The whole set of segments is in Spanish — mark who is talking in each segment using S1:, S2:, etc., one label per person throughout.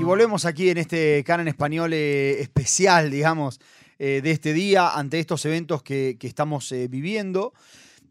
S1: Y volvemos aquí en este canal español eh, especial, digamos, eh, de este día ante estos eventos que, que estamos eh, viviendo.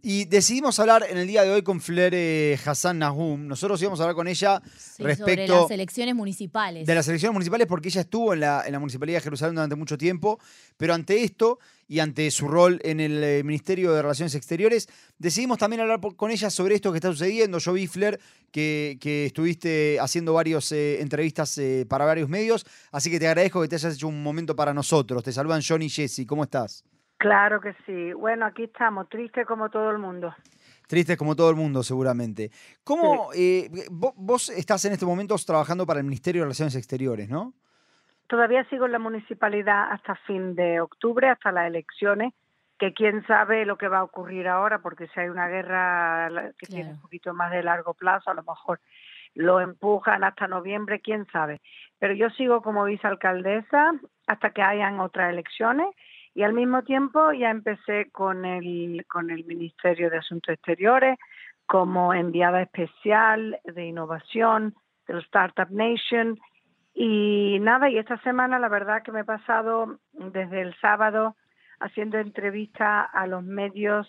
S1: Y decidimos hablar en el día de hoy con Flair eh, Hassan Nahum. Nosotros íbamos a hablar con ella
S2: Sí,
S1: respecto
S2: sobre las elecciones municipales.
S1: de las elecciones municipales porque ella estuvo en la, en la Municipalidad de Jerusalén durante mucho tiempo, pero ante esto y ante su rol en el eh, Ministerio de Relaciones Exteriores, decidimos también hablar por- con ella sobre esto que está sucediendo. Yo vi, Flair, que, que estuviste haciendo varias entrevistas eh, para varios medios, así que te agradezco que te hayas hecho un momento para nosotros. Te saludan John y Jesse, ¿cómo estás?
S3: Claro que sí. Bueno, aquí estamos, tristes como todo el mundo.
S1: Tristes como todo el mundo, seguramente. ¿Cómo eh, vo- vos estás en este momento trabajando para el Ministerio de Relaciones Exteriores, no?
S3: Todavía sigo en la municipalidad hasta fin de octubre, hasta las elecciones, que quién sabe lo que va a ocurrir ahora, porque si hay una guerra que tiene un poquito más de largo plazo, a lo mejor lo empujan hasta noviembre, quién sabe. Pero yo sigo como vicealcaldesa hasta que hayan otras elecciones y al mismo tiempo ya empecé con el, con el Ministerio de Asuntos Exteriores como enviada especial de innovación del Startup Nation y nada, y esta semana la verdad que me he pasado desde el sábado haciendo entrevistas a los medios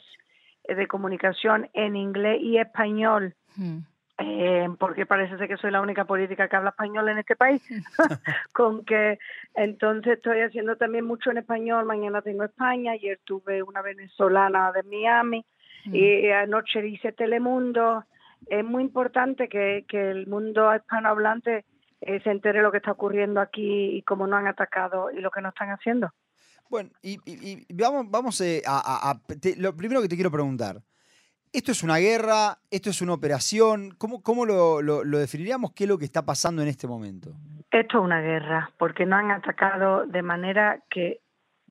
S3: de comunicación en inglés y español,
S2: Hmm.
S3: Eh, porque parece ser que soy la única política que habla español en este país, con que entonces estoy haciendo también mucho en español, mañana tengo España, ayer tuve una venezolana de Miami,
S2: Hmm.
S3: y anoche hice Telemundo, es muy importante que, que el mundo hispanohablante eh, se entere lo que está ocurriendo aquí y cómo nos han atacado y lo que nos están haciendo.
S1: Bueno, y, y- y vamos, vamos eh, a, a- a- te- lo primero que te quiero preguntar. ¿Esto es una guerra? ¿Esto es una operación? ¿Cómo, cómo lo, lo- lo definiríamos? ¿Qué es lo que está pasando en este momento?
S3: Esto es una guerra, porque nos han atacado de manera que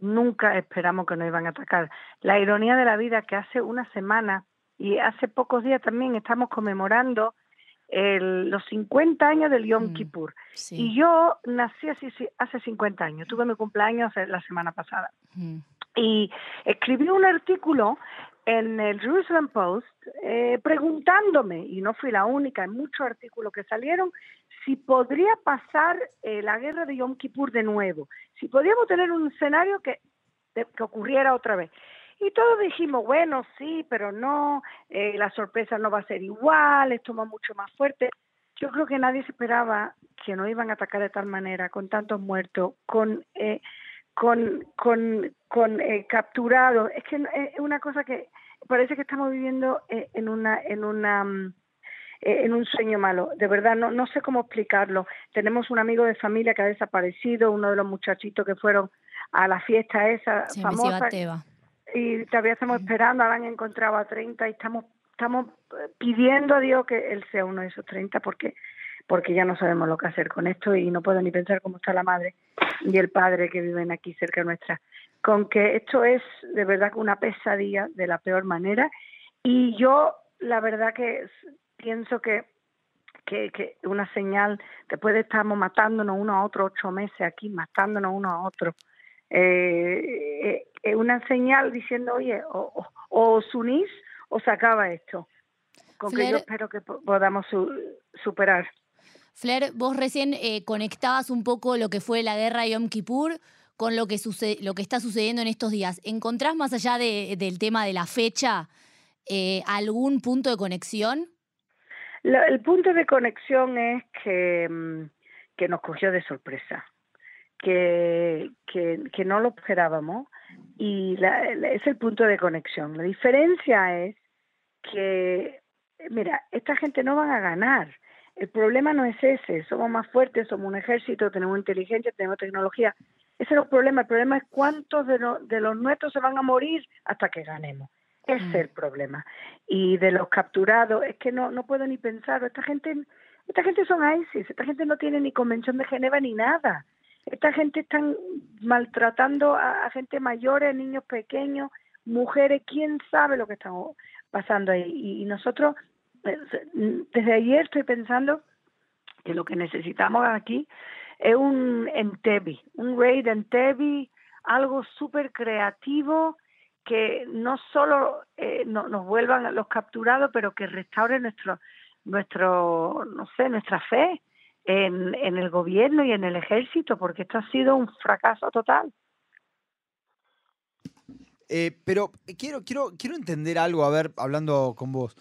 S3: nunca esperamos que nos iban a atacar. La ironía de la vida que hace una semana y hace pocos días también estamos conmemorando el- los 50 años del Yom
S2: Mm,
S3: Kippur.
S2: Sí.
S3: Y yo nací así, sí, hace 50 años, tuve mi cumpleaños la semana pasada.
S2: Hmm.
S3: y escribí un artículo en el Jerusalem Post eh, preguntándome, y no fui la única, en muchos artículos que salieron, si podría pasar eh, la guerra de Yom Kippur de nuevo, si podíamos tener un escenario que, que ocurriera otra vez. Y todos dijimos, bueno, sí, pero no, eh, la sorpresa no va a ser igual, esto va mucho más fuerte. Yo creo que nadie se esperaba que nos iban a atacar de tal manera, con tantos muertos, con... Eh, con, con, con eh, capturados. Es que no- es una cosa que parece que estamos viviendo eh, en una, en una, mm, eh, en un sueño malo. De verdad, no, no sé cómo explicarlo. Tenemos un amigo de familia que ha desaparecido, uno de los muchachitos que fueron a la fiesta esa
S2: Sí,
S3: famosa y todavía estamos esperando, ahora han encontrado a 30 y estamos estamos eh, pidiendo a Dios que él sea uno de esos 30 porque porque ya no sabemos lo que hacer con esto y no puedo ni pensar cómo está la madre y el padre que viven aquí cerca nuestra. Con que esto es de verdad una pesadilla de la peor manera y yo la verdad que pienso que que, que una señal, después de estamos matándonos uno a otro ocho meses aquí, matándonos uno a otro, eh, eh, eh, una señal diciendo, oye, o, o, o os unís o se acaba esto. Con que yo espero que po- podamos su- superar.
S2: Flair, vos recién eh, conectabas un poco lo que fue la guerra de Yom Kippur con lo que, suce- lo que está sucediendo en estos días. ¿Encontrás más allá de- del tema de la fecha eh, algún punto de conexión?
S3: El punto de conexión es que, mm, que nos cogió de sorpresa, que, que, no lo esperábamos y la- es el punto de conexión. La diferencia es que, mira, esta gente no van a ganar. El problema no es ese, somos más fuertes, somos un ejército, tenemos inteligencia, tenemos tecnología. Ese no es el problema, el problema es cuántos de, lo- de los nuestros se van a morir hasta que ganemos. Ese es
S2: Mm.
S3: el problema. Y de los capturados, es que no, no puedo ni pensar, esta gente, esta gente son ISIS, esta gente no tiene ni convención de Geneva ni nada. Esta gente están maltratando a, a gente mayores, niños pequeños, mujeres, quién sabe lo que está pasando ahí. Y, y nosotros, desde ayer estoy pensando que lo que necesitamos aquí es un Entebi, un raid Entebi, algo súper creativo que no solo eh, no, nos vuelvan los capturados, pero que restaure nuestro, nuestro, no sé, nuestra fe en, en el gobierno y en el ejército, porque esto ha sido un fracaso total.
S1: Eh, pero quiero, quiero, quiero entender algo, a ver, hablando con vos.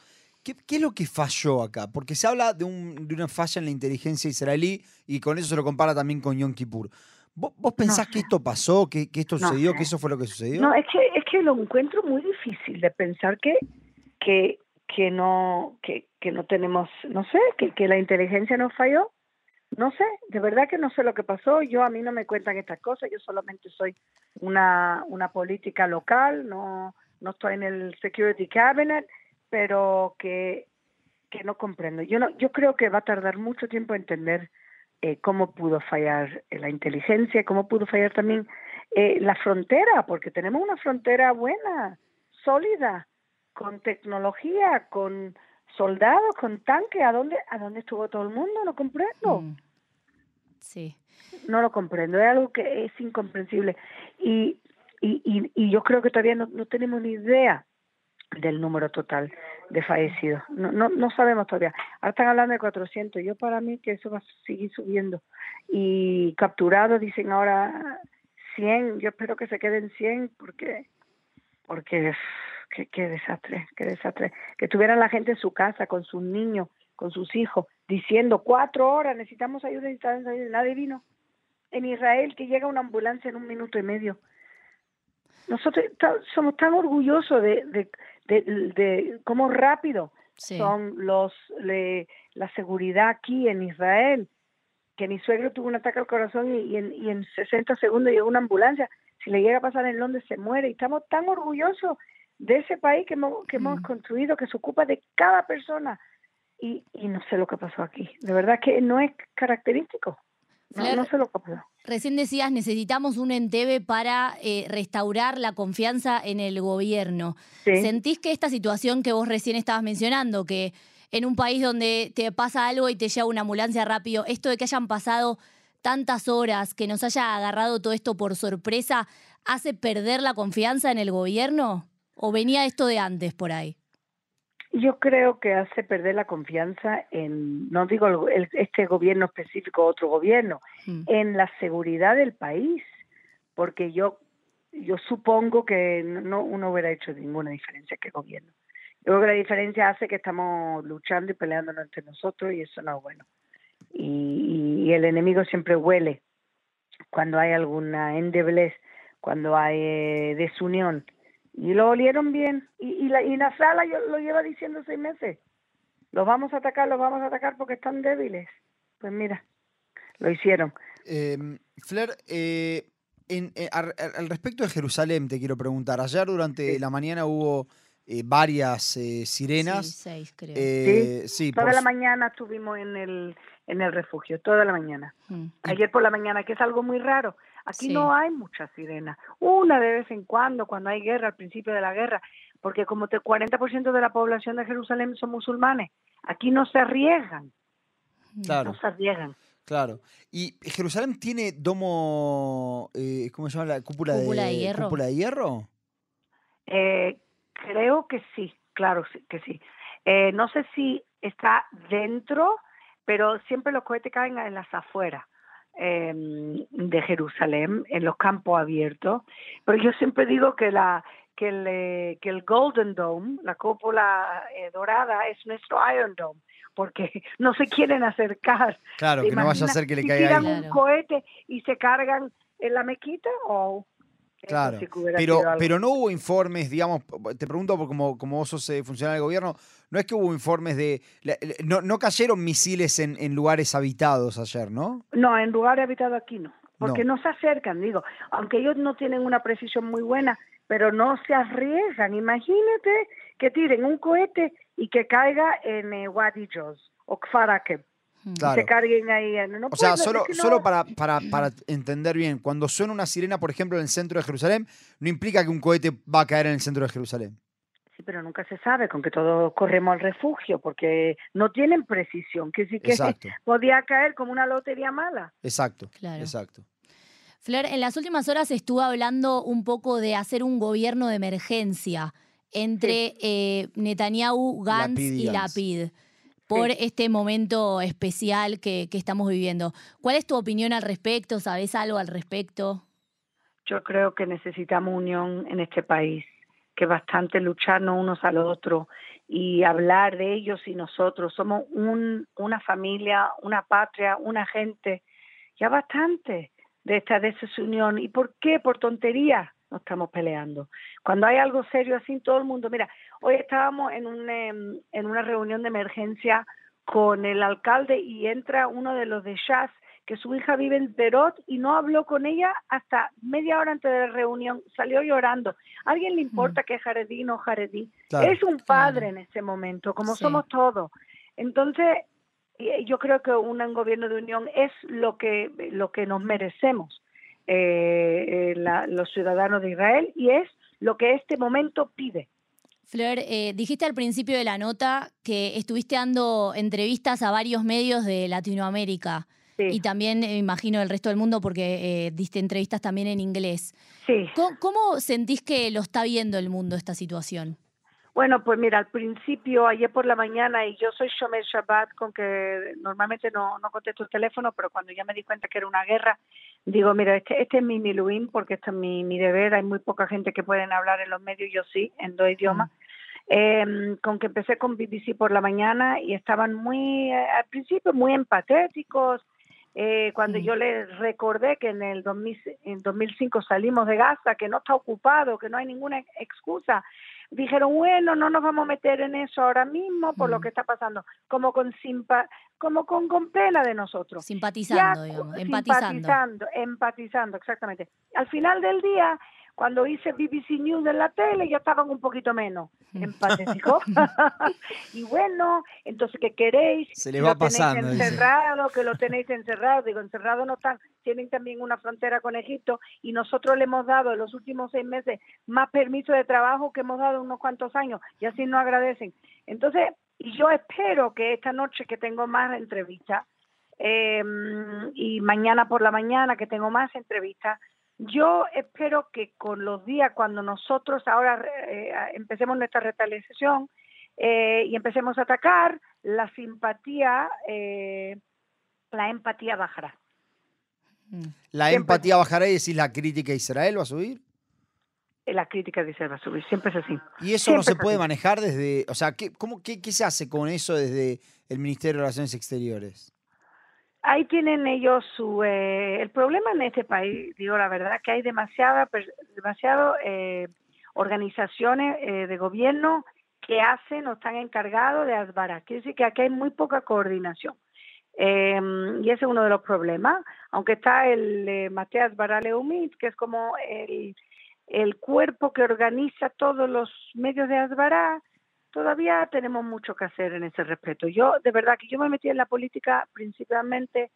S1: ¿Qué, qué es lo que falló acá? Porque se habla de, un, de una falla en la inteligencia israelí y con eso se lo compara también con Yom Kippur. ¿Vos, vos pensás
S3: sé.
S1: que esto pasó, que, que esto
S3: No
S1: sucedió, que eso fue lo que sucedió?
S3: No, es que, es que lo encuentro muy difícil de pensar que, que, que no, que, que no tenemos, no sé, que, que la inteligencia nos falló. No sé, de verdad que no sé lo que pasó. Yo a mí no me cuentan estas cosas. Yo solamente soy una, una política local, no, no estoy en el Security Cabinet, pero que, que no comprendo. Yo no, yo creo que va a tardar mucho tiempo entender eh, cómo pudo fallar eh, la inteligencia, cómo pudo fallar también eh, la frontera, porque tenemos una frontera buena, sólida, con tecnología, con soldados, con tanques. ¿A dónde, ¿A dónde estuvo todo el mundo? No comprendo.
S2: Mm. Sí.
S3: No lo comprendo, es algo que es incomprensible. Y, y, y, y yo creo que todavía no, no tenemos ni idea del número total de fallecidos. No, no, no sabemos todavía. Ahora están hablando de 400. Yo para mí que eso va a seguir subiendo. Y capturados dicen ahora 100. Yo espero que se queden 100 porque porque qué, desastre, qué desastre. Que tuvieran la gente en su casa con sus niños, con sus hijos, diciendo cuatro horas necesitamos ayuda, necesitamos ayuda. Nadie vino. En Israel que llega una ambulancia en un minuto y medio. Nosotros somos tan orgullosos de, de, de, de cómo rápido
S2: Sí.
S3: son los le- la seguridad aquí en Israel. Que mi suegro tuvo un ataque al corazón y, y en, y en 60 segundos llegó una ambulancia. Si le llega a pasar en Londres se muere. Y estamos tan orgullosos de ese país que hemos, que hemos
S2: Mm.
S3: construido, que se ocupa de cada persona. Y, y no sé lo que pasó aquí. De verdad que no es característico. No,
S2: Flor,
S3: no sé lo que pasó.
S2: Recién decías, necesitamos un Entebbe para eh, restaurar la confianza en el gobierno.
S3: Sí.
S2: ¿Sentís que esta situación que vos recién estabas mencionando, que en un país donde te pasa algo y te lleva una ambulancia rápido, esto de que hayan pasado tantas horas, que nos haya agarrado todo esto por sorpresa, hace perder la confianza en el gobierno? ¿O venía esto de antes por ahí?
S3: Yo creo que hace perder la confianza en, no digo el- el- este gobierno específico, otro gobierno,
S2: Mm.
S3: en la seguridad del país, porque yo yo supongo que no uno hubiera hecho ninguna diferencia que el gobierno. Yo creo que la diferencia hace que estamos luchando y peleándonos entre nosotros y eso no es bueno. Y, y el enemigo siempre huele cuando hay alguna endeblez, cuando hay eh, desunión. Y lo olieron bien. Y, y, la, y Nasrallah yo- lo lleva diciendo seis meses. Los vamos a atacar, los vamos a atacar porque están débiles. Pues mira, lo hicieron.
S1: Eh, Flair, eh, en- eh, al, al respecto de Jerusalén, te quiero preguntar. Ayer durante
S3: Sí.
S1: la mañana hubo eh, varias eh, sirenas.
S2: Sí, seis, creo.
S1: Eh, sí,
S3: Toda
S1: por
S3: la mañana estuvimos en el, en el refugio, toda la mañana.
S2: Mm.
S3: Ayer por la mañana, que es algo muy raro. Aquí
S2: Sí.
S3: no hay muchas sirenas. Una de vez en cuando, cuando hay guerra, al principio de la guerra, porque como te 40% de la población de Jerusalén son musulmanes. Aquí no se arriesgan,
S1: Claro,
S3: no se arriesgan.
S1: claro. Y Jerusalén tiene domo, eh, ¿cómo se llama la cúpula,
S2: Cúpula de hierro.
S1: ¿Cúpula de hierro?
S3: Eh, creo que sí, claro sí- que sí. Eh, no sé si está dentro, pero siempre los cohetes caen en las afueras eh, de Jerusalén, en los campos abiertos. Pero yo siempre digo que la que el, eh, que el Golden Dome, la cúpula eh, dorada, es nuestro Iron Dome, porque no se quieren acercar.
S1: Claro,
S3: ¿Te
S1: que no vaya a
S3: imaginas
S1: ser que le
S3: si
S1: caiga
S3: tiran
S1: ahí.
S3: un
S2: Claro.
S3: cohete y se cargan en la mezquita o
S1: Claro,
S3: que hubiera
S1: pero, pero no hubo informes, digamos, te pregunto por como, como vos sos eh, funcionario del gobierno, no es que hubo informes de... No, no cayeron misiles en, en lugares habitados ayer, ¿no?
S3: No, en lugar habitado aquí no, porque
S1: No.
S3: no. se acercan, digo, aunque ellos no tienen una precisión muy buena, pero no se arriesgan. Imagínate que tiren un cohete y que caiga en eh, Wadi Joz o Kfar Akeb, y
S1: Claro.
S3: se carguen ahí. no
S1: O sea, solo,
S3: es que no-
S1: solo para, para, para entender bien, cuando suena una sirena, por ejemplo, en el centro de Jerusalén, no implica que un cohete va a caer en el centro de Jerusalén.
S3: Sí, pero nunca se sabe, con que todos corremos al refugio, porque no tienen precisión, que sí que
S1: Exacto,
S3: podía caer como una lotería mala.
S1: exacto,
S2: Claro.
S1: exacto.
S2: Flor, en las últimas horas estuvo hablando un poco de hacer un gobierno de emergencia entre eh, Netanyahu, Gantz
S1: Lapid y
S2: y
S1: Gantz.
S2: Lapid. Por este momento especial que, que estamos viviendo. ¿Cuál es tu opinión al respecto? ¿Sabes algo al respecto?
S3: Yo creo que necesitamos unión en este país, que bastante lucharnos unos a los otros y hablar de ellos y nosotros. Somos un, una familia, una patria, una gente. Ya bastante de esta desunión. ¿Y por qué? Por tonterías estamos peleando. Cuando hay algo serio así, todo el mundo, mira, hoy estábamos en, un, em, en una reunión de emergencia con el alcalde y entra uno de los de Jazz, que su hija vive en Perot y no habló con ella hasta media hora antes de la reunión, salió llorando. ¿A alguien le importa que es jaredí no jaredí? es un padre en ese momento, como somos todos. Entonces, yo creo que un gobierno de unión es lo que, lo que nos merecemos eh, eh los ciudadanos de Israel y es lo que este momento pide.
S2: Flor, eh, dijiste al principio de la nota que estuviste dando entrevistas a varios medios de Latinoamérica y también, me imagino, el resto del mundo porque eh, diste entrevistas también en inglés.
S3: Sí.
S2: ¿Cómo, sentís que lo está viendo el mundo esta situación?
S3: Bueno, pues mira, al principio, ayer por la mañana, y yo soy Shomer Shabbat, con que normalmente no, no contesto el teléfono, pero cuando ya me di cuenta que era una guerra, digo, mira, este, este es mi miluim, porque este es mi, mi deber, hay muy poca gente que pueden hablar en los medios, yo sí, en dos idiomas. Em, con que empecé con BBC por la mañana y estaban muy, eh, al principio, muy empatéticos. Eh, cuando yo les recordé que en el en 2005 salimos de Gaza, que no está ocupado, que no hay ninguna excusa, dijeron, bueno, no nos vamos a meter en eso ahora mismo por lo mm. que está pasando, como con simpa, como con, con pena de nosotros.
S2: Simpatizando, digamos, empatizando.
S3: Empatizando, empatizando, exactamente. Al final del día, cuando hice BBC News en la tele ya estaban un poquito menos empáticos. y bueno, entonces, ¿qué queréis?
S1: Se le va
S3: lo
S1: pasando.
S3: Tenéis encerrado, que lo tenéis encerrado. Digo, encerrado no están, tienen también una frontera con Egipto y nosotros le hemos dado en los últimos seis meses más permiso de trabajo que hemos dado unos cuantos años y así nos agradecen. Entonces, y yo espero que esta noche que tengo más entrevistas eh, y mañana por la mañana que tengo más entrevistas, yo espero que con los días, cuando nosotros ahora eh, empecemos nuestra retaliación eh, y empecemos a atacar, la simpatía, eh, la empatía bajará.
S1: ¿La empatía bajará y decir la crítica a Israel va a subir?
S3: La crítica de Israel va a subir, siempre es así.
S1: ¿Y eso no se puede manejar desde, o sea, ¿qué, cómo, qué, qué se hace con eso desde el Ministerio de Relaciones Exteriores?
S3: Ahí tienen ellos su eh, el problema en este país digo la verdad que hay demasiada demasiado eh, organizaciones eh, de gobierno que hacen o están encargados de Asbara quiere decir que aquí hay muy poca coordinación. Em, y ese es uno de los problemas aunque está el eh, Mateas Leumit que es como el el cuerpo que organiza todos los medios de Asbara todavía tenemos mucho que hacer en ese respeto. Yo, de verdad, que yo me metí en la política principalmente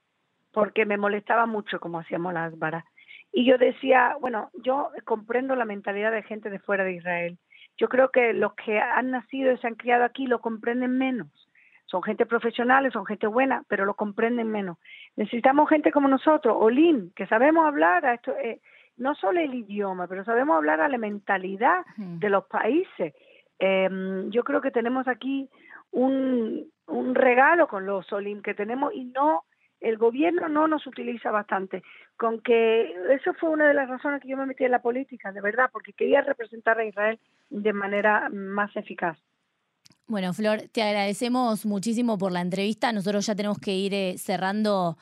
S3: porque me molestaba mucho cómo hacíamos las varas. Y yo decía, bueno, yo comprendo la mentalidad de gente de fuera de Israel. Yo creo que los que han nacido y se han criado aquí lo comprenden menos. Son gente profesionales, son gente buena, pero lo comprenden menos. Necesitamos gente como nosotros, Olim, que sabemos hablar a esto, eh, no solo el idioma, pero sabemos hablar a la mentalidad de los países Em, yo creo que tenemos aquí un, un regalo con los Olim que tenemos y no el gobierno no nos utiliza bastante. Con que eso fue una de las razones que yo me metí en la política, de verdad, porque quería representar a Israel de manera más eficaz.
S2: Bueno, Flor, te agradecemos muchísimo por la entrevista. Nosotros ya tenemos que ir eh, cerrando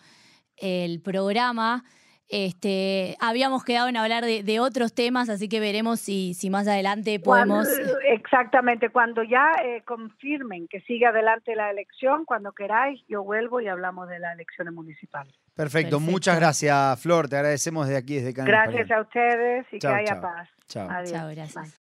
S2: el programa. Este, habíamos quedado en hablar de, otros temas, así que veremos si, si más adelante podemos.
S3: exactamente, cuando ya eh, confirmen que sigue adelante la elección, cuando queráis, yo vuelvo y hablamos de las elecciones municipales.
S1: Perfecto, muchas gracias, Flor. Te agradecemos desde aquí, desde Canal
S3: Gracias a ustedes y que haya paz.
S1: Chao.
S2: Chao, gracias.